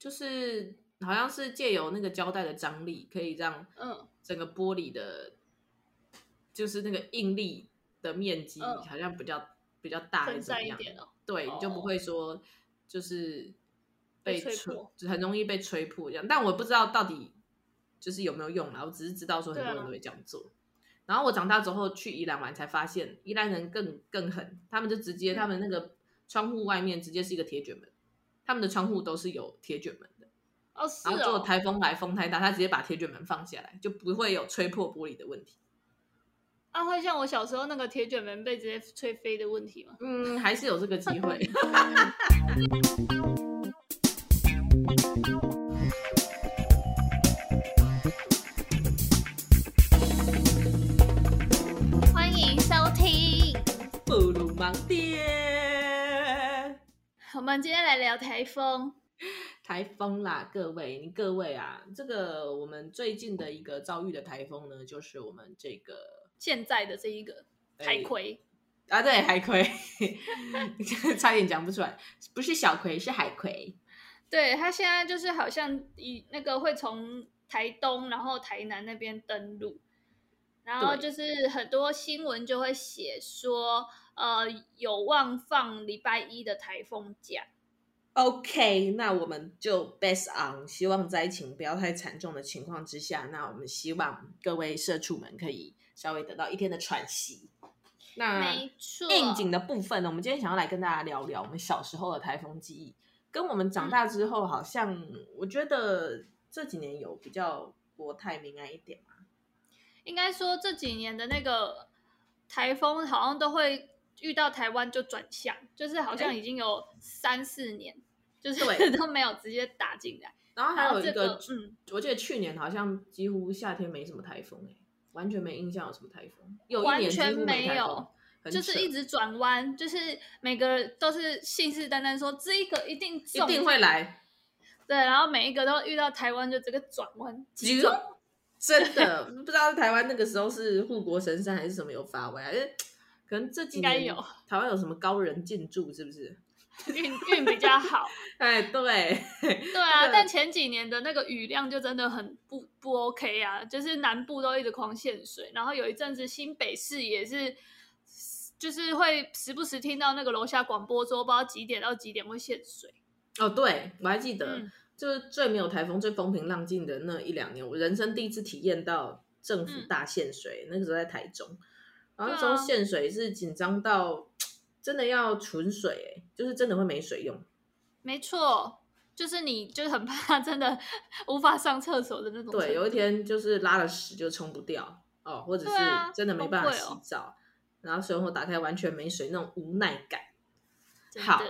就是好像是借由那个胶带的张力，可以让嗯整个玻璃的，就是那个应力的面积好像比较、嗯、比较大，还是怎么样？一点哦、对，你就不会说就是被吹，很容易被吹破这样。但我不知道到底就是有没有用啦，我只是知道说很多人都会这样做。啊、然后我长大之后去宜兰玩，才发现宜兰人更更狠，他们就直接他们那个窗户外面直接是一个铁卷门。他们的窗户都是有铁卷门的，哦，是哦。然后如果台风来，风太大，他直接把铁卷门放下来，就不会有吹破玻璃的问题。啊，会像我小时候那个铁卷门被直接吹飞的问题吗？嗯，还是有这个机会。欢迎收听布鲁芒爹。我们今天来聊台风，台风啦，各位，你各位啊，这个我们最近的一个遭遇的台风呢，就是我们这个现在的这一个海葵啊，对，海葵，差点讲不出来，不是小葵，是海葵。对，它现在就是好像以那个会从台东然后台南那边登陆，然后就是很多新闻就会写说。呃，有望放礼拜一的台风假。OK，那我们就 best on，希望灾情不要太惨重的情况之下，那我们希望各位社畜们可以稍微得到一天的喘息。那应景的部分呢，我们今天想要来跟大家聊聊我们小时候的台风记忆，跟我们长大之后，好像、嗯、我觉得这几年有比较国泰民安一点嘛。应该说这几年的那个台风好像都会。遇到台湾就转向，就是好像已经有三四年，欸、就是都没有直接打进来。然后还有一个，个，嗯，我记得去年好像几乎夏天没什么台风，欸，完全没印象有什么台风。有一年完全没有，就是一直转弯，就是每个人都是信誓旦旦说这一个一定一定会来。对，然后每一个都遇到台湾就这个转弯集中，真的 不知道台湾那个时候是护国神山还是什么有发威，还是。可能这几年有台湾有什么高人进驻，是不是 运运比较好？哎，对对啊，但前几年的那个雨量就真的很不不 OK 啊，就是南部都一直狂限水，然后有一阵子新北市也是，就是会时不时听到那个楼下广播说，不知道几点到几点会限水。哦，对，我还记得，嗯、就是最没有台风、最风平浪静的那一两年，我人生第一次体验到政府大限水，嗯、那个时候在台中。然后那时候限水是紧张到真的要存水，哎，就是真的会没水用。没错，就是你就是很怕真的无法上厕所的那种。对，有一天就是拉了屎就冲不掉哦，或者是真的没办法洗澡，啊哦、然后水龙头打开完全没水，那种无奈感。好，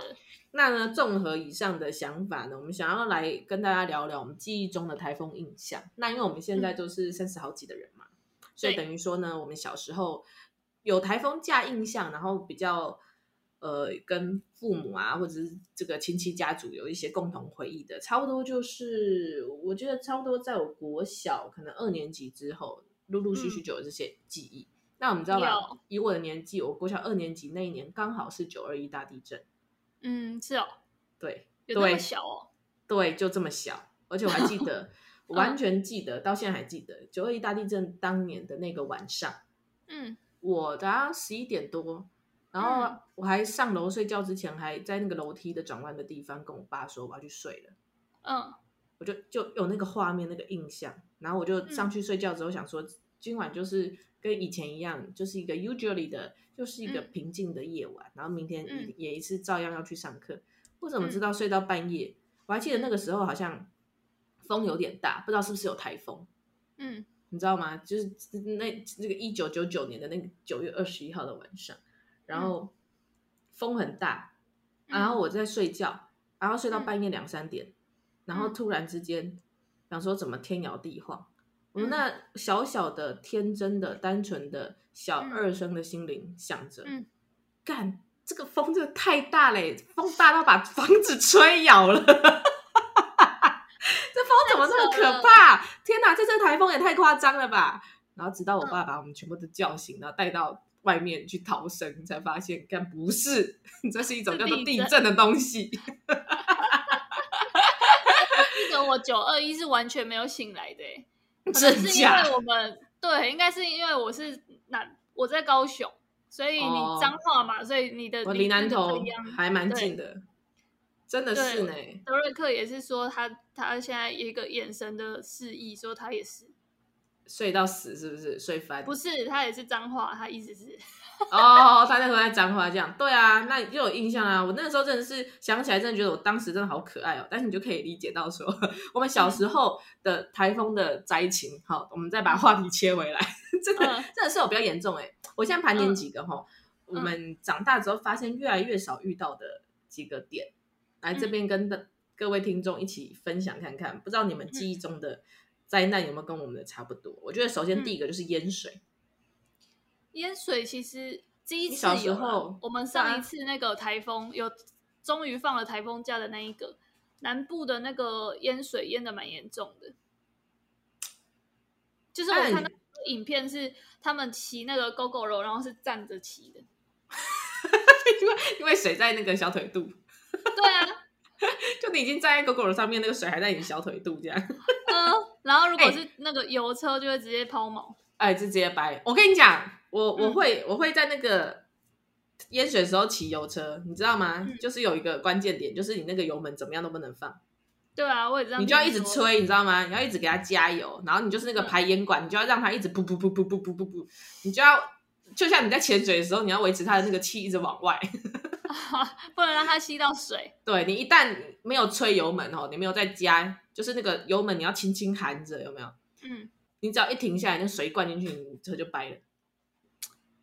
那呢，综合以上的想法呢，我们想要来跟大家聊聊我们记忆中的台风印象。那因为我们现在都是三十好几的人嘛，嗯、所以等于说呢，我们小时候。有台风假印象，然后比较呃跟父母啊，或者是这个亲戚家族有一些共同回忆的，差不多就是我觉得差不多在我国小可能二年级之后，陆陆续续就有这些记忆。嗯、那我们知道吧？以我的年纪，我国小二年级那一年刚好是九二一大地震。嗯，是哦，对，有这么小哦，对，就这么小，而且我还记得，我 完全记得，到现在还记得九二一大地震当年的那个晚上。嗯。我早上十一点多，然后我还上楼睡觉之前，还在那个楼梯的转弯的地方跟我爸说我要去睡了。嗯，我就就有那个画面那个印象，然后我就上去睡觉之后想说，今晚就是跟以前一样，就是一个 usually 的，就是一个平静的夜晚，然后明天也一次照样要去上课。我怎么知道睡到半夜？我还记得那个时候好像风有点大，不知道是不是有台风。嗯。你知道吗？就是那那个一九九九年的那个九月二十一号的晚上，然后风很大，嗯、然后我在睡觉，然后睡到半夜两三点，嗯、然后突然之间想说怎么天摇地晃，嗯、我那小小的天真的单纯的小二生的心灵想着，嗯、干这个风真的太大嘞，风大到把房子吹 摇了。那么可怕？天哪，这阵台风也太夸张了吧！然后直到我爸把我们全部都叫醒，然后带到外面去逃生，才发现，看不是，这是一种叫做地震的东西。得我九二一是完全没有醒来的，可能是因为我们对，应该是因为我是南，我在高雄，所以你彰化嘛，所以你的离南投还蛮近的，真的是呢。德瑞克也是说他他现在一个眼神的示意，说他也是。睡到死是不是？睡翻？不是，他也是脏话，他意思是哦，他那时候在脏话这样。对啊，那又有印象啊。我那个时候真的是想起来，真的觉得我当时真的好可爱哦。但是你就可以理解到说，我们小时候的台风的灾情。好，我们再把话题切回来，这个、嗯、真的是有比较严重哎。我现在盘点几个哈，嗯、我们长大之后发现越来越少遇到的几个点，来这边跟的各位听众一起分享看看，不知道你们记忆中的。灾难有没有跟我们的差不多？我觉得首先第一个就是淹水。淹水其实第一次有，小时候我们上一次那个台风有终于放了台风假的那一个南部的那个淹水淹的蛮严重的，就是我看到影片是他们骑那个 Gogoro，然后是站着骑的，因为因为水在那个小腿肚。对啊。就你已经站在狗狗的上面，那个水还在你小腿肚这样。嗯，然后如果是那个油车，就会直接抛锚。哎，就直接掰。我跟你讲，我我会、嗯、我会在那个淹水的时候骑油车，你知道吗？嗯、就是有一个关键点，就是你那个油门怎么样都不能放。对啊，我也知道。你就要一直吹，你知道吗？你要一直给它加油，然后你就是那个排烟管，嗯、你就要让它一直噗噗噗噗噗噗噗噗，你就要就像你在潜水的时候，你要维持它的那个气一直往外。不能让它吸到水。对，你一旦没有吹油门哦，你没有再加，就是那个油门你要轻轻含着，有没有？嗯，你只要一停下来，那水灌进去，你车就掰了。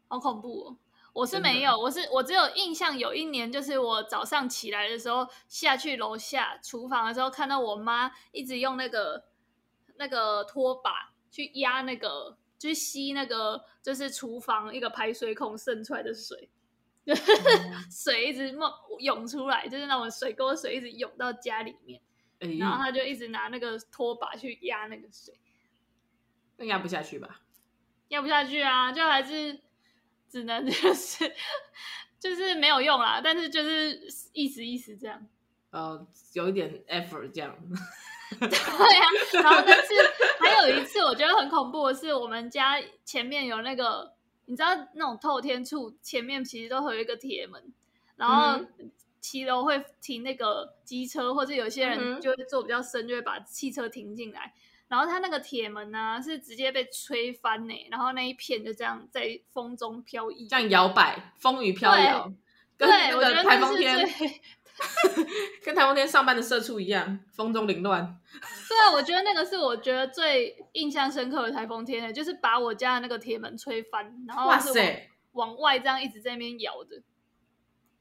好恐怖哦！我是没有，我是我只有印象，有一年就是我早上起来的时候下去楼下厨房的时候，看到我妈一直用那个那个拖把去压那个，去吸那个，就是厨房一个排水孔渗出来的水。水一直冒涌出来，就是那种水沟水一直涌到家里面，哎、然后他就一直拿那个拖把去压那个水，那压不下去吧？压不下去啊，就还是只能 就是就是没有用啦，但是就是意思意思这样，呃，有一点 effort 这样，对呀、啊。然后但是还有一次我觉得很恐怖的是，我们家前面有那个。你知道那种透天厝前面其实都会有一个铁门，然后骑楼会停那个机车，或者有些人就会坐比较深，就会把汽车停进来。然后它那个铁门呢、啊、是直接被吹翻呢，然后那一片就这样在风中飘逸，这样摇摆，风雨飘摇，对，跟那个台风天。跟台风天上班的社畜一样，风中凌乱。对啊，我觉得那个是我觉得最印象深刻的台风天，就是把我家的那个铁门吹翻，然后哇塞，往外这样一直在那边摇的，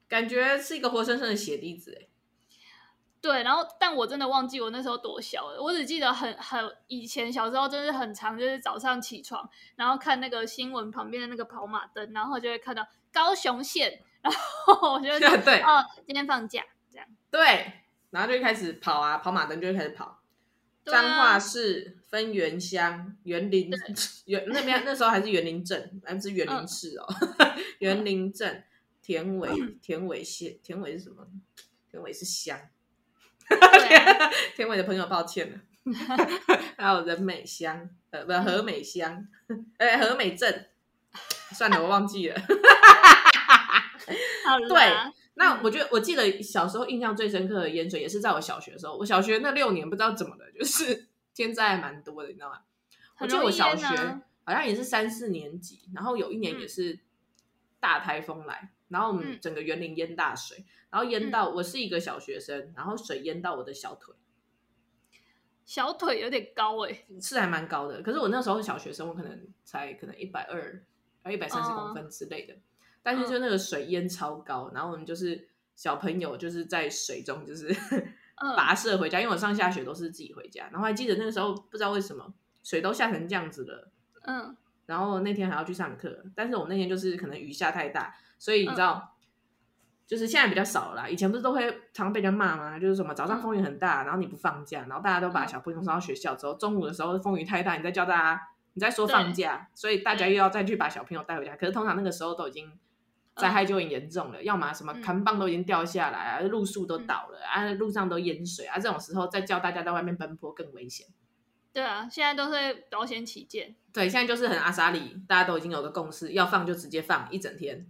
感觉是一个活生生的血滴子哎。对，然后但我真的忘记我那时候多小了，我只记得很很以前小时候真是很长，就是早上起床，然后看那个新闻旁边的那个跑马灯，然后就会看到高雄县。然后 我就 说对哦，今天放假这样。对，然后就开始跑啊，跑马灯就会开始跑。彰化市分园乡、园林、园那边那时候还是园林镇，还不是园林市哦。员林镇、田尾、田尾县、田尾是什么？田尾是乡。田尾的朋友，抱歉了。还有人美乡，呃，不，和美乡，哎，和美镇。算了，我忘记了。好对，那我觉得我记得小时候印象最深刻的淹水也是在我小学的时候。我小学那六年不知道怎么的，就是 天灾还蛮多的，你知道吗？我记得我小学好像也是三四年级，然后有一年也是大台风来，嗯、然后我们整个园林淹大水，然后淹到我是一个小学生，然后水淹到我的小腿，小腿有点高哎、欸，是还蛮高的。可是我那时候是小学生，我可能才可能一百二，还一百三十公分之类的。哦但是就那个水淹超高，然后我们就是小朋友就是在水中就是 跋涉回家，因为我上下学都是自己回家。然后还记得那个时候不知道为什么水都下成这样子了，嗯，然后那天还要去上课，但是我们那天就是可能雨下太大，所以你知道，就是现在比较少了啦。以前不是都会常被人家骂吗？就是什么早上风雨很大，然后你不放假，然后大家都把小朋友送到学校之后，中午的时候风雨太大，你再叫大家，你再说放假，所以大家又要再去把小朋友带回家。可是通常那个时候都已经。灾害就很严重了，嗯、要么什么扛棒都已经掉下来啊，路树都倒了、嗯、啊，路上都淹水啊，这种时候再叫大家在外面奔波更危险。对啊，现在都是保险起见。对，现在就是很阿莎里，大家都已经有个共识，要放就直接放一整天。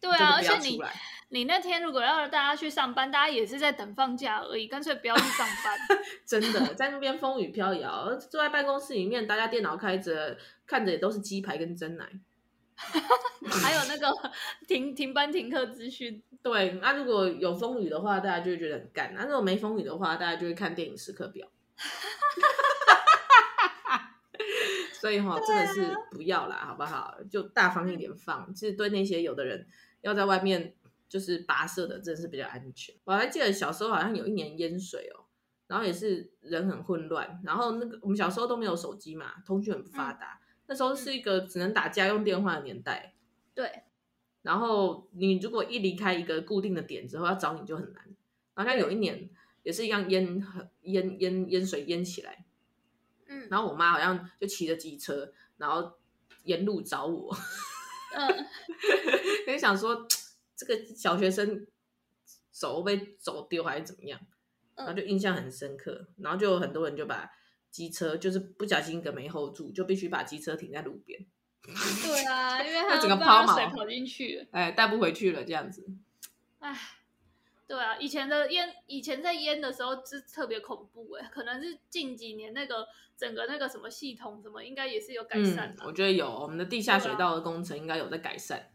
对啊，而且你你那天如果要大家去上班，大家也是在等放假而已，干脆不要去上班。真的，在那边风雨飘摇，坐在办公室里面，大家电脑开着，看着也都是鸡排跟珍奶。还有那个 停停班停课资讯。对，那、啊、如果有风雨的话，大家就会觉得很干；那、啊、如果没风雨的话，大家就会看电影时刻表。所以哈，真的是不要啦，好不好？就大方一点放。其实对那些有的人要在外面就是跋涉的，真的是比较安全。我还记得小时候好像有一年淹水哦，然后也是人很混乱。然后那个我们小时候都没有手机嘛，通讯很不发达。嗯、那时候是一个只能打家用电话的年代。对。然后你如果一离开一个固定的点之后，要找你就很难。好像有一年也是一样淹淹淹淹水淹起来。嗯，然后我妈好像就骑着机车，然后沿路找我，嗯，就想说这个小学生走被走丢还是怎么样，然后就印象很深刻，然后就很多人就把机车就是不小心一个没 hold 住，就必须把机车停在路边。对啊，因为 他整个抛锚，水跑进去，哎，带不回去了这样子。哎。对啊，以前的淹，以前在淹的时候是特别恐怖哎，可能是近几年那个整个那个什么系统什么，应该也是有改善我觉得有，我们的地下水道的工程应该有在改善。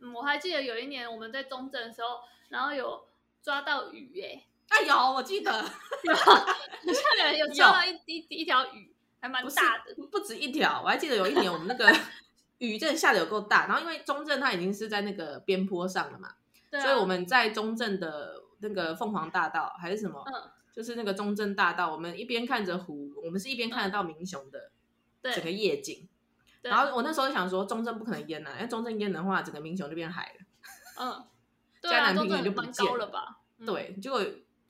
嗯，我还记得有一年我们在中正的时候，然后有抓到鱼哎，哎有，我记得 有，下面有抓到一 一一条鱼，还蛮大的，不，不止一条。我还记得有一年我们那个 雨真的下的有够大，然后因为中正它已经是在那个边坡上了嘛。啊、所以我们在中正的那个凤凰大道还是什么，嗯、就是那个中正大道，我们一边看着湖，我们是一边看得到明雄的整个夜景。然后我那时候想说，中正不可能淹了，因为中正淹的话，整个民雄就变海了。嗯，嘉南平原就不见了吧？对，结果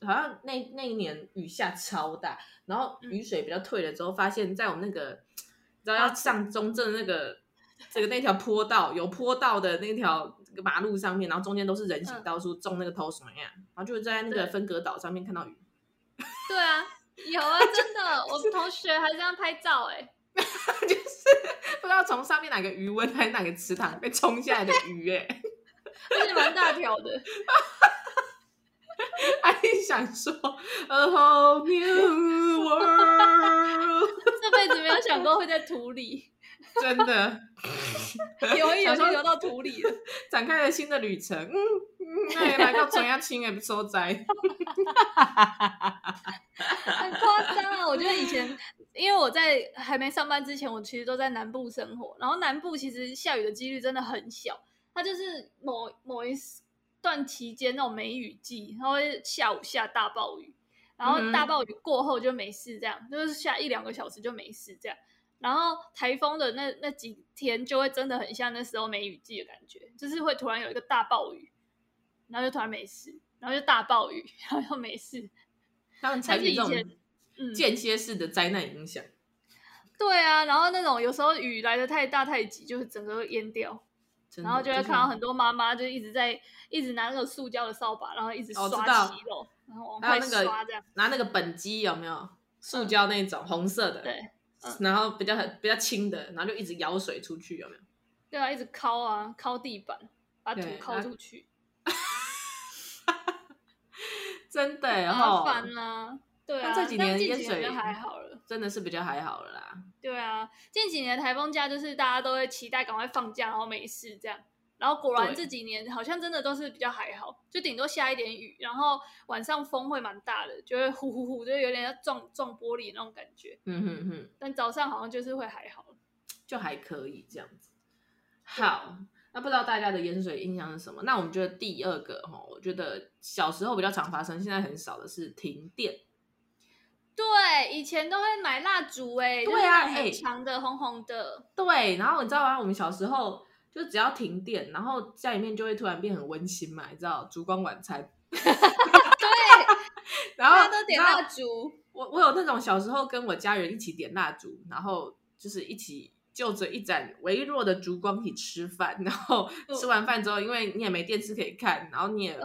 好像那那一年雨下超大，然后雨水比较退了之后，发现在我们那个，你知道要上中正那个这个那条坡道有坡道的那条。马路上面，然后中间都是人行道，处种那个头什么样，然后就在那个分隔岛上面看到鱼。对啊，有啊，真的，我们同学还这样拍照哎，就是不知道从上面哪个鱼温还是哪个池塘被冲下来的鱼哎，而且蛮大条的，还想说 A whole new world，这辈子没有想过会在土里。真的，游一游就游到土里了，展开了新的旅程。嗯嗯，那也来到中央青也不受灾，很夸张啊！我觉得以前，因为我在还没上班之前，我其实都在南部生活。然后南部其实下雨的几率真的很小，它就是某某一段期间那种梅雨季，然后下午下大暴雨，然后大暴雨过后就没事，这样、嗯、就是下一两个小时就没事，这样。然后台风的那那几天就会真的很像那时候梅雨季的感觉，就是会突然有一个大暴雨，然后就突然没事，然后就大暴雨，然后又没事。他们采取这种间歇式的灾难影响。嗯。对啊，然后那种有时候雨来的太大太急，就是整个会淹掉，然后就会看到很多妈妈就一直在一直拿那个塑胶的扫把，然后一直刷骑楼，然后往外刷这样，拿那个本机有没有？塑胶那种、嗯、红色的。对。然后比较很比较轻的，然后就一直舀水出去，有没有？对啊，一直抠啊，抠地板，把土抠出去。真的，然后麻烦啊。对啊，这几年淹水还好了，真的是比较还好了啦。对啊，近几年台风假就是大家都会期待赶快放假，然后没事这样。然后果然这几年好像真的都是比较还好，就顶多下一点雨，然后晚上风会蛮大的，就会呼呼呼，就有点要撞撞玻璃那种感觉。嗯哼哼。但早上好像就是会还好，就还可以这样子。好，那不知道大家的淹水印象是什么？那我们觉得第二个哈，我觉得小时候比较常发生，现在很少的是停电。对，以前都会买蜡烛，哎，对啊，很强的红红的。对，然后你知道吗？我们小时候。就只要停电，然后家里面就会突然变很温馨嘛，你知道，烛光晚餐。对，然后都点蜡烛。我我有那种小时候跟我家人一起点蜡烛，然后就是一起就着一盏微弱的烛光一起吃饭，然后吃完饭之后，因为你也没电视可以看，然后你也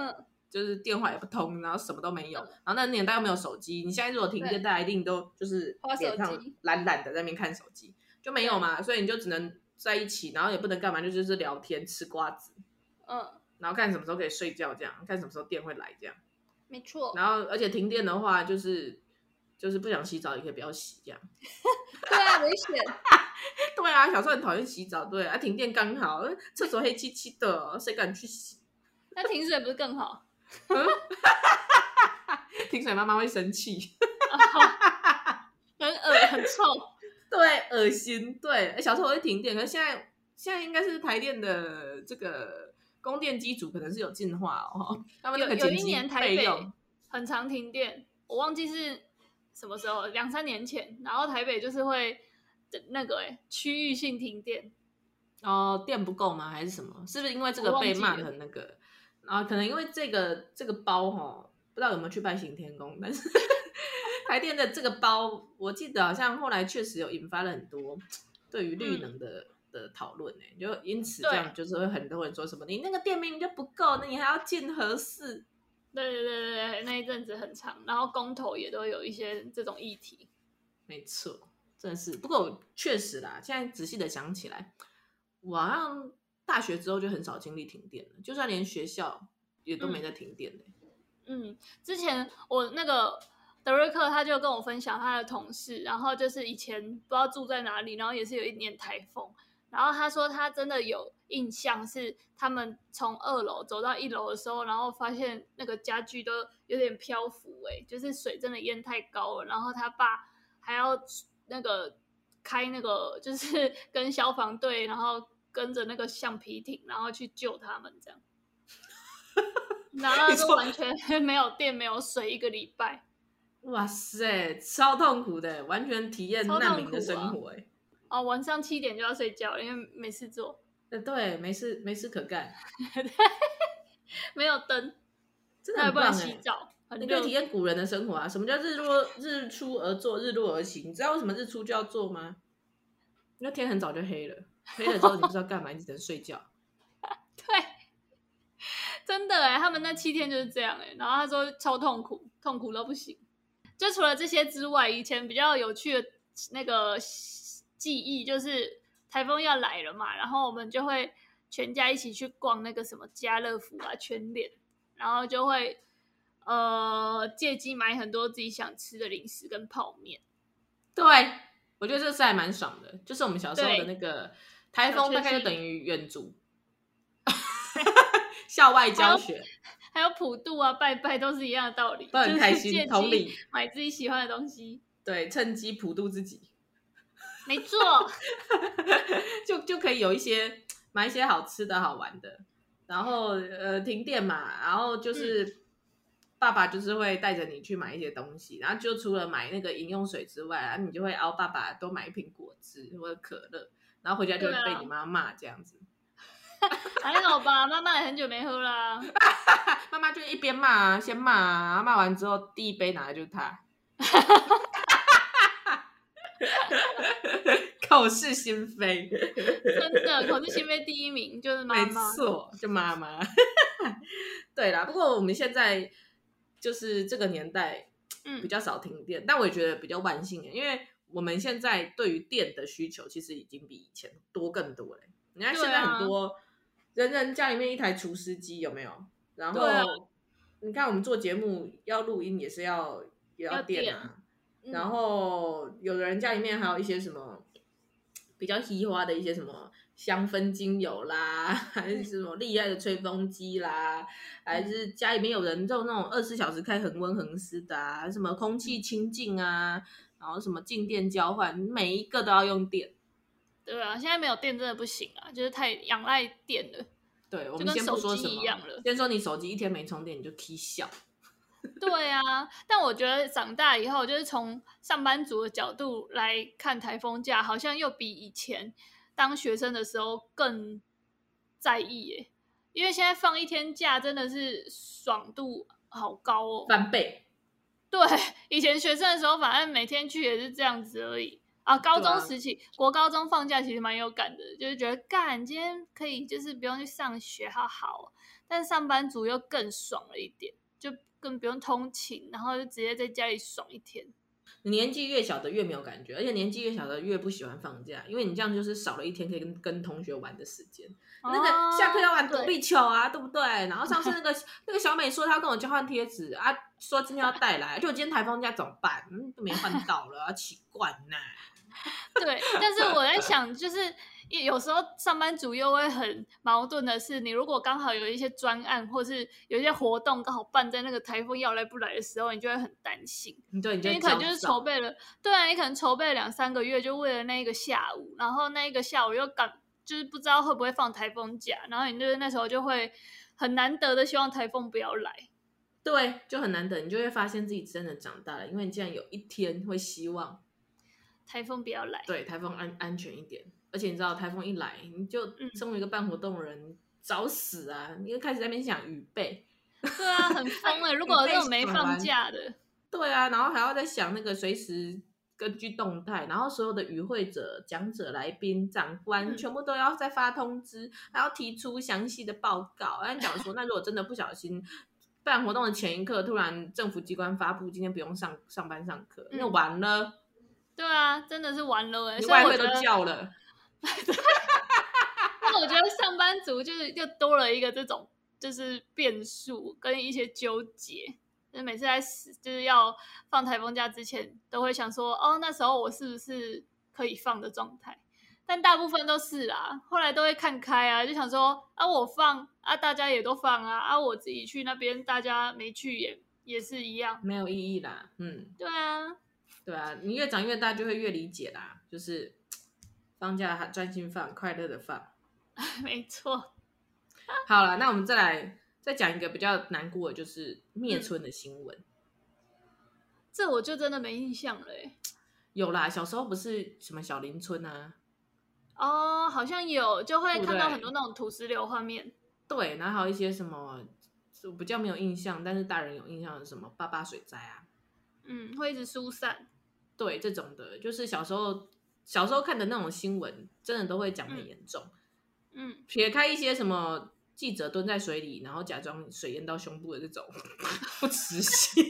就是电话也不通，然后什么都没有，然后那年代又没有手机，你现在如果停电，大家一定都就是脸上懒懒的在那边看手机，就没有嘛，所以你就只能在一起，然后也不能干嘛，就就是聊天吃瓜子，嗯，然后看什么时候可以睡觉，这样看什么时候电会来，这样，没错。然后而且停电的话，就是就是不想洗澡也可以不要洗，这样。对啊，危险。对啊，小时候很讨厌洗澡。对啊，停电刚好，厕所黑漆漆的，谁敢去洗？那停水不是更好？停水妈妈会生气，很恶很臭，对，恶心。对，小时候我会停电，可是现在现在应该是台电的这个供电机组可能是有进化哦。他们有有一年台北很常停电，我忘记是什么时候，两三年前，然后台北就是会。那个哎，区域性停电哦，电不够吗？还是什么？是不是因为这个被骂很那个？然后可能因为这个这个包哈，不知道有没有去拜行天宫，但是 台电的这个包，我记得好像后来确实有引发了很多对于绿能的、嗯、的讨论呢，就因此这样就是会很多人说什么，你那个电明明就不够，那你还要建核四？对对对对对，那一阵子很长，然后公投也都有一些这种议题，没错。真的是，不过确实啦。现在仔细的想起来，我好像大学之后就很少经历停电了，就算连学校也都没在停电的。嗯，之前我那个德瑞克他就跟我分享他的同事，然后就是以前不知道住在哪里，然后也是有一年台风，然后他说他真的有印象是他们从二楼走到一楼的时候，然后发现那个家具都有点漂浮，哎，就是水真的淹太高了，然后他爸还要。那个开那个就是 跟消防队，然后跟着那个橡皮艇，然后去救他们这样，然后就完全没有电没有水一个礼拜，哇塞，超痛苦的，完全体验难民的生活哎、啊。哦，晚上七点就要睡觉，因为没事做。呃对，没事没事可干，没有灯，真的很棒哎。你可以体验古人的生活啊！什么叫日落日出而作，日落而息？你知道为什么日出就要做吗？因为天很早就黑了，黑了之后你不知道干嘛，你只能睡觉。对，真的哎，他们那七天就是这样哎。然后他说超痛苦，痛苦到不行。就除了这些之外，以前比较有趣的那个记忆就是台风要来了嘛，然后我们就会全家一起去逛那个什么家乐福啊、全联，然后就会。呃，借机买很多自己想吃的零食跟泡面。对，我觉得这次还蛮爽的，就是我们小时候的那个台风，大概就等于远足，校外教学，还有普渡啊、拜拜都是一样的道理，都很开心。同理，买自己喜欢的东西，对，趁机普渡自己，没 错，就就可以有一些买一些好吃的好玩的，然后呃停电嘛，然后就是。嗯爸爸就是会带着你去买一些东西，然后就除了买那个饮用水之外啊，你就会熬爸爸多买一瓶果汁或者可乐，然后回家就会被你妈骂这样子。还好吧，妈妈也很久没喝了。妈妈就一边骂，先骂，骂完之后第一杯拿的就是他。口是心非，真的口是心非第一名就是妈妈，没错，就妈妈。对啦，不过我们现在。就是这个年代，比较少停电，嗯，但我也觉得比较万幸，因为我们现在对于电的需求其实已经比以前多更多了。你看现在很多人人家里面一台除湿机有没有？然后你看我们做节目要录音也是要也要电啊，电，然后有的人家里面还有一些什么比较稀花的一些什么。香氛精油啦，还是什么厉害的吹风机啦，还是家里面有人就那种二十四小时开恒温恒湿的啊，什么空气清净啊，然后什么静电交换，每一个都要用电。对啊，现在没有电真的不行啊，就是太仰赖电了。对，我们先不说什么，一样了。先说你手机一天没充电，你就起笑。对啊，但我觉得长大以后，就是从上班族的角度来看台风假，好像又比以前。当学生的时候更在意耶，因为现在放一天假真的是爽度好高哦，翻倍。对，以前学生的时候，反正每天去也是这样子而已。啊，高中时期，啊、国高中放假其实蛮有感的，就是觉得干今天可以就是不用去上学，好好。但是上班族又更爽了一点，就更不用通勤，然后就直接在家里爽一天。年纪越小的越没有感觉，而且年纪越小的越不喜欢放假，因为你这样就是少了一天可以跟跟同学玩的时间。哦、那个下课要玩躲避球啊，对，对不对？然后上次那个 那个小美说她要跟我交换贴纸啊，说今天要带来，就今天台风假怎么办？嗯，都没换到了，啊，奇怪呢。对，但是我在想，就是。有时候上班族又会很矛盾的是，你如果刚好有一些专案，或是有一些活动刚好办在那个台风要来不来的时候，你就会很担心。对，你可能就是筹备了，对啊，你可能筹备了两三个月，就为了那一个下午，然后那一个下午又赶，就是不知道会不会放台风假，然后你就是那时候就会很难得的希望台风不要来。对，就很难得，你就会发现自己真的长大了，因为你竟然有一天会希望台风不要来，对，台风安安全一点。而且你知道，台风一来，你就身为一个办活动的人，嗯、找死啊！你就开始在那边想雨备，对啊，很疯哎！如果这种没放假的，对啊，然后还要在想那个随时根据动态，然后所有的与会者、讲者、来宾、长官，嗯、全部都要再发通知，还要提出详细的报告。然后讲说，那如果真的不小心办活动的前一刻，突然政府机关发布今天不用上上班上课，那、嗯、完了。对啊，真的是完了哎！你外汇都叫了。那我觉得上班族就是又多了一个这种就是变数跟一些纠结，就是每次在就是要放台风假之前，都会想说哦，那时候我是不是可以放的状态？但大部分都是啦，后来都会看开啊，就想说啊，我放啊，大家也都放啊，啊，我自己去那边，大家没去也也是一样，没有意义啦。嗯，对啊，对啊，你越长越大就会越理解啦，就是。放假还专心放，快乐的放，没错。好了，那我们再来再讲一个比较难过的，就是灭村的新闻。嗯。这我就真的没印象了。有啦，小时候不是什么小林村啊？哦，好像有，就会看到很多那种土石流画面。对，然后还有一些什么，我比较没有印象，但是大人有印象的什么八八水灾啊？嗯，会一直疏散。对，这种的，就是小时候。小时候看的那种新闻，真的都会讲很严重。嗯，撇开一些什么记者蹲在水里，然后假装水淹到胸部的这种 不实心，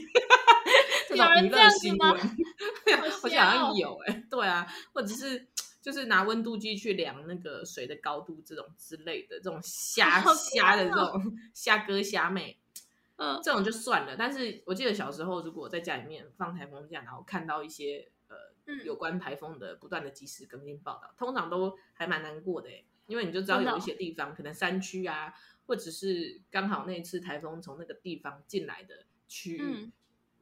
这种娱乐新闻，我好像有哎、欸，对啊，或者是就是拿温度计去量那个水的高度，这种之类的，这种瞎瞎的这种瞎哥瞎妹，嗯，这种就算了。但是我记得小时候，如果在家里面放台风假，然后看到一些。有关台风的不断的及时更新报道，通常都还蛮难过的，因为你就知道有一些地方可能山区啊，或者是刚好那次台风从那个地方进来的区域，嗯，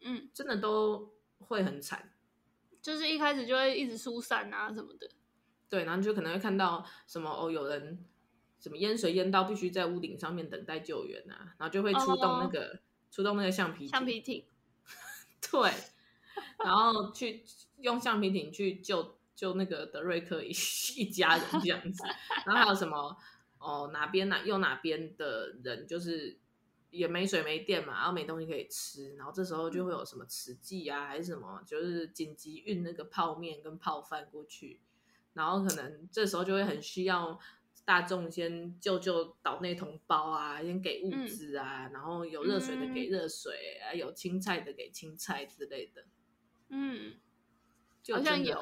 嗯，真的都会很惨，就是一开始就会一直疏散啊什么的，对，然后就可能会看到什么哦，有人什么淹水淹到必须在屋顶上面等待救援啊，然后就会出动那个、哦、出动那个橡皮橡皮艇，对，然后去。用橡皮艇去救救那个德瑞克一 一家人这样子，然后还有什么哦哪边哪又哪边的人就是也没水没电嘛，然后没东西可以吃，然后这时候就会有什么慈济啊还是什么，就是紧急运那个泡面跟泡饭过去，然后可能这时候就会很需要大众先救救岛内同胞啊，先给物资啊，嗯、然后有热水的给热水啊，有青菜的给青菜之类的，嗯。就好像有，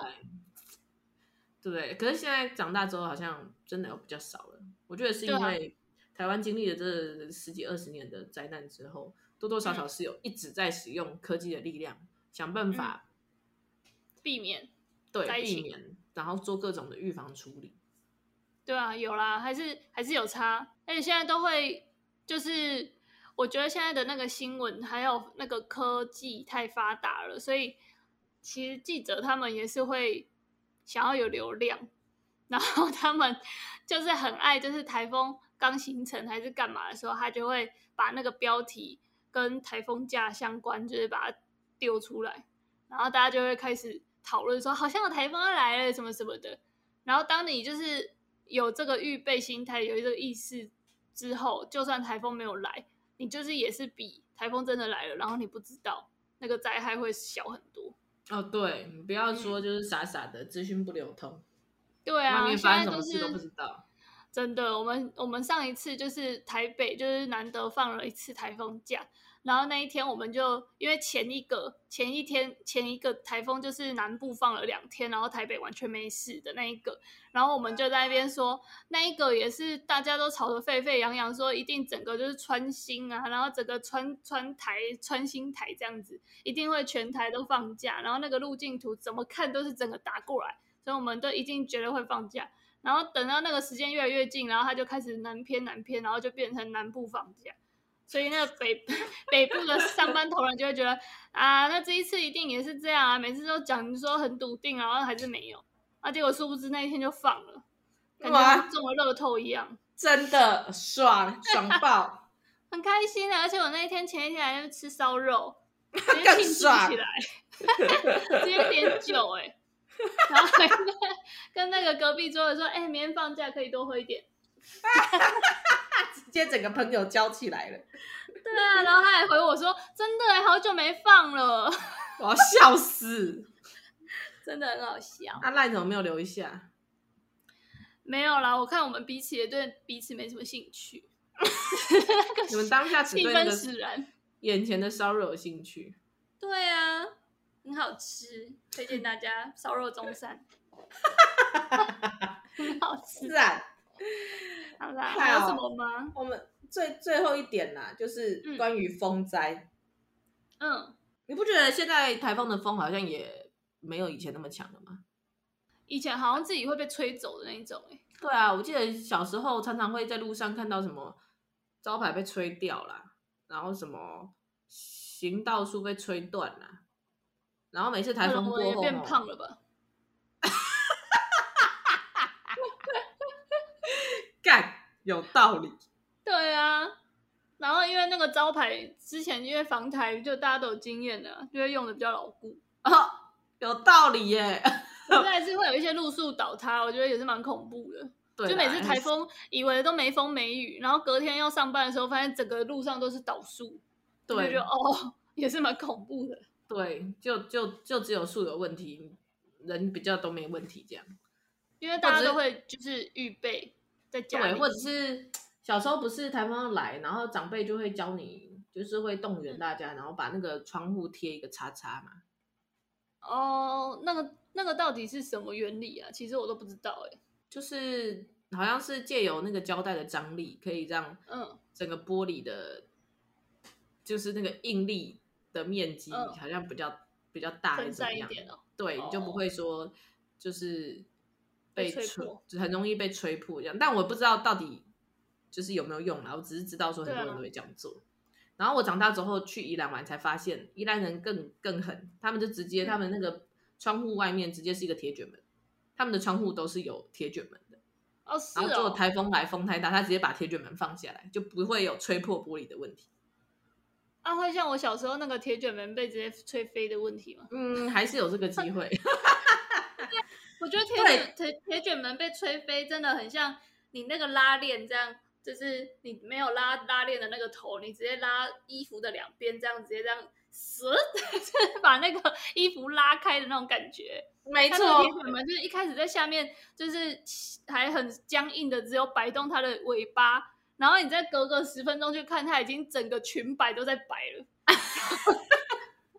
对？可是现在长大之后，好像真的有比较少了。我觉得是因为台湾经历了这十几二十年的灾难之后，多多少少是有一直在使用科技的力量，嗯、想办法避免，对，避免，然后做各种的预防处理。对啊，有啦，还是还是有差。而且现在都会，就是我觉得现在的那个新闻还有那个科技太发达了，所以。其实记者他们也是会想要有流量，然后他们就是很爱，就是台风刚形成还是干嘛的时候，他就会把那个标题跟台风假相关，就是把它丢出来，然后大家就会开始讨论说，好像有台风要来了什么什么的。然后当你就是有这个预备心态，有这个意识之后，就算台风没有来，你就是也是比台风真的来了，然后你不知道那个灾害会小很多。哦，对，你不要说就是傻傻的资讯不流通。对啊，外面发生什么事都不知道。真的，我们我们上一次就是台北，就是难得放了一次台风假。然后那一天，我们就因为前一个前一天前一个台风就是南部放了两天，然后台北完全没事的那一个，然后我们就在那边说，那一个也是大家都吵得沸沸扬扬，说一定整个就是穿心啊，然后整个穿穿台穿心台这样子，一定会全台都放假，然后那个路径图怎么看都是整个打过来，所以我们都一定觉得会放假。然后等到那个时间越来越近，然后它就开始南偏南偏，然后就变成南部放假。所以那个北北部的上班头人就会觉得啊，那这一次一定也是这样啊，每次都讲说很笃定，然后还是没有，啊，结果殊不知那一天就放了，感觉中了乐透一样，真的爽爽爆，很开心的。而且我那一天前一天还在吃烧肉，直接庆祝起来，直接点酒哎、欸，然后还跟跟那个隔壁桌的说，哎、欸，明天放假可以多喝一点。直接整个朋友交起来了，对啊，然后他还回我说：“真的哎，好久没放了。”我要笑死，真的很好笑。阿赖、啊、怎么没有留一下？没有啦，我看我们彼此也对彼此没什么兴趣。你们当下气氛使然，眼前的烧肉有兴趣？对啊，很好吃，推荐大家烧肉中山，很好吃啊。好啦，还有什么吗？我们最最后一点啦，就是关于风灾。嗯，你不觉得现在台风的风好像也没有以前那么强了吗？以前好像自己会被吹走的那一种，欸，对啊，我记得小时候常常会在路上看到什么招牌被吹掉了，然后什么行道树被吹断了，然后每次台风过后，变胖了吧？有道理，对啊，然后因为那个招牌之前因为防台，就大家都有经验的，就会用的比较牢固。哦，有道理耶，现在是会有一些路树倒塌，我觉得也是蛮恐怖的。对，就每次台风以为都没风没雨，然后隔天要上班的时候，发现整个路上都是倒树，对，就哦，也是蛮恐怖的。对，就就就只有树有问题，人比较都没问题这样，因为大家都会就是预备。在家对，或者是小时候不是台风要来，然后长辈就会教你，就是会动员大家，然后把那个窗户贴一个叉叉嘛。哦，那个那个到底是什么原理啊？其实我都不知道哎。就是好像是借由那个胶带的张力，可以让嗯整个玻璃的，就是那个应力的面积好像比较比较大，分散一点哦。对，你就不会说就是。被吹，就很容易被吹破这样，但我不知道到底就是有没有用啦。我只是知道说很多人都会这样做。啊、然后我长大之后去宜兰玩，才发现宜兰人更更狠，他们就直接他们那个窗户外面直接是一个铁卷门，他们的窗户都是有铁卷门的。哦，是哦。然后做台风来风太大，他直接把铁卷门放下来，就不会有吹破玻璃的问题。啊，会像我小时候那个铁卷门被直接吹飞的问题吗？嗯，还是有这个机会。我觉得铁铁铁卷门被吹飞，真的很像你那个拉链这样，就是你没有拉拉链的那个头，你直接拉衣服的两边，这样直接这样，死，就 是把那个衣服拉开的那种感觉。没错，铁卷门就是一开始在下面，就是还很僵硬的，只有摆动它的尾巴，然后你再隔个十分钟去看，它已经整个裙摆都在摆了，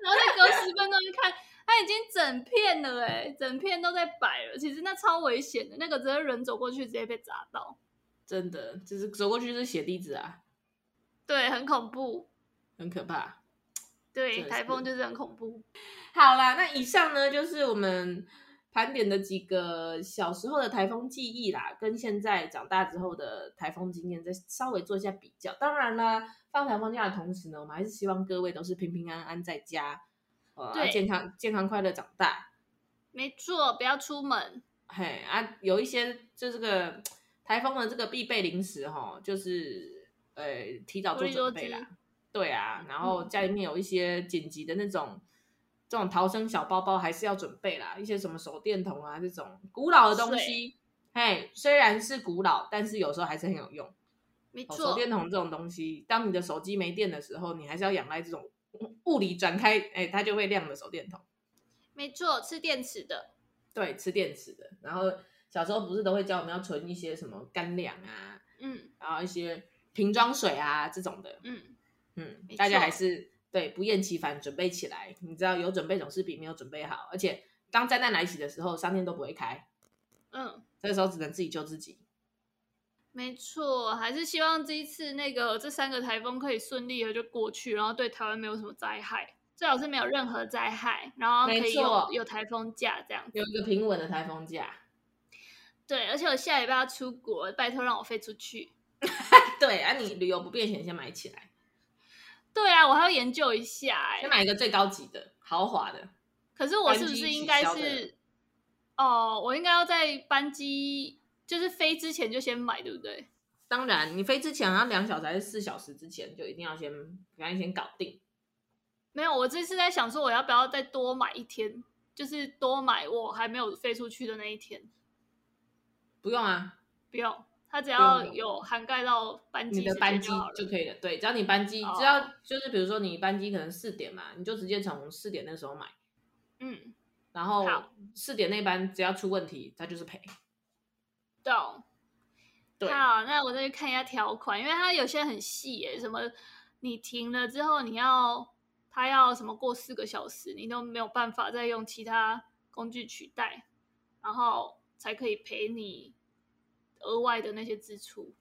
然后再隔十分钟去看。它已经整片了哎，整片都在摆了。其实那超危险的，那个直接人走过去直接被砸到，真的，就是走过去是血滴子啊。对，很恐怖，很可怕。对，台风就是很恐怖。好啦，那以上呢就是我们盘点的几个小时候的台风记忆啦，跟现在长大之后的台风经验再稍微做一下比较。当然啦，放台风假的同时呢，我们还是希望各位都是平平安安在家。对，健康健康快乐长大，没错，不要出门。嘿啊，有一些就这个台风的这个必备零食哈，就是呃提早做准备啦。对啊，然后家里面有一些紧急的那种、嗯、这种逃生小包包，还是要准备啦。一些什么手电筒啊这种古老的东西，嘿，虽然是古老，但是有时候还是很有用。没错，手电筒这种东西，当你的手机没电的时候，你还是要仰赖这种。物理转开，哎、欸，它就会亮的手电筒。没错，吃电池的。对，吃电池的。然后小时候不是都会教我们要存一些什么干粮啊，嗯，然后一些瓶装水啊这种的，嗯嗯，大家还是对不厌其烦准备起来。你知道有准备总是比没有准备好，而且当灾难来袭的时候，商店都不会开，嗯，这个时候只能自己救自己。没错，还是希望这一次那个这三个台风可以顺利的就过去，然后对台湾没有什么灾害，最好是没有任何灾害，然后可以有错有台风假这样，有一个平稳的台风假。对，而且我下礼拜要出国，拜托让我飞出去。对啊，你旅游不便险先买起来。对啊，我还要研究一下，哎，先买一个最高级的、豪华的。可是我是不是应该是？哦，我应该要在班机。就是飞之前就先买，对不对？当然，你飞之前要两小时还是四小时之前就一定要先赶紧先搞定。没有，我这次在想说，我要不要再多买一天，就是多买我还没有飞出去的那一天。不用啊，不用，它只要有涵盖到班机，你的班机就可以了。对，只要你班机，只要就是比如说你班机可能四点嘛，你就直接从四点那时候买。嗯，然后四点那班只要出问题，它就是赔。懂，对好，那我再去看一下条款，因为它有些很细耶，什么你停了之后，你要它要什么过四个小时，你都没有办法再用其他工具取代，然后才可以赔你额外的那些支出，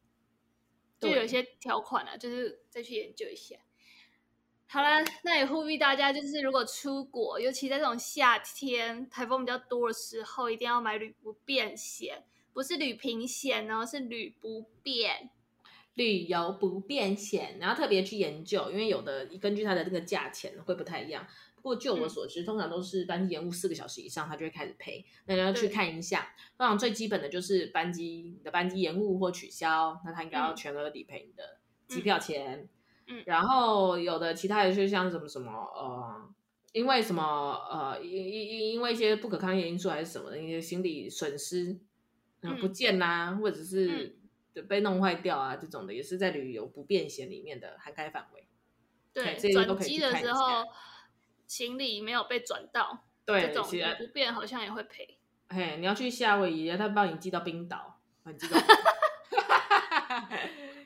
就有些条款啊，就是再去研究一下。好啦，那也呼吁大家，就是如果出国，尤其在这种夏天台风比较多的时候，一定要买旅不便险。不是旅平险哦，是旅不便，旅游不便险。然后特别去研究，因为有的根据它的这个价钱会不太一样。不过据我所知，嗯、通常都是班机延误四个小时以上，它就会开始赔。那你要去看一下。通常最基本的就是班机你的班机延误或取消，那它应该要全额理赔你的机票钱。嗯，然后有的其他的就像什么什么呃，因为什么呃，因因因为一些不可抗力因素还是什么的，一些心理损失。嗯，不见啦、啊，或者是被弄坏掉啊，嗯、这种的也是在旅游不便险里面的涵盖范围。对，转机的时候行李没有被转到，对，这种不便好像也会赔。嘿，你要去夏威夷，他帮你寄到冰岛。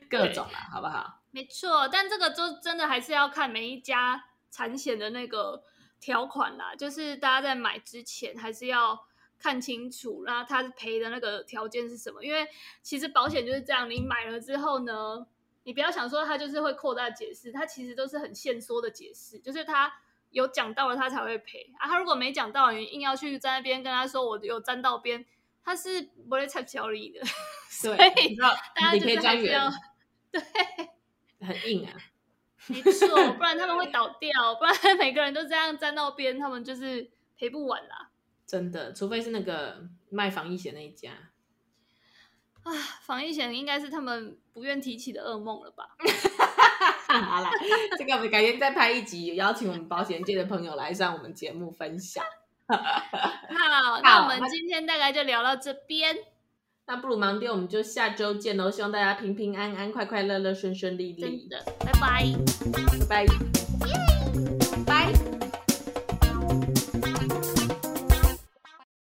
各种啊，好不好？没错，但这个就真的还是要看每一家产险的那个条款啦，就是大家在买之前还是要。看清楚，然后他赔的那个条件是什么？因为其实保险就是这样，你买了之后呢，你不要想说他就是会扩大解释，他其实都是很限缩的解释，就是他有讲到了他才会赔啊。他如果没讲到，你硬要去在那边跟他说我有沾到边，他是不会拆交易的。对，所以大家就是还是要对，很硬啊，没错，不然他们会 倒掉，不然每个人都这样沾到边，他们就是赔不完啦。真的，除非是那个卖防疫险那一家啊，防疫险应该是他们不愿提起的噩梦了吧？好啦，这个我们改天再拍一集，邀请我们保险界的朋友来上我们节目分享。好，好那我们今天大概就聊到这边。那不如忙爹，我们就下周见喽！希望大家平平安安、快快乐乐、顺顺利利。真的，拜拜，拜拜，拜。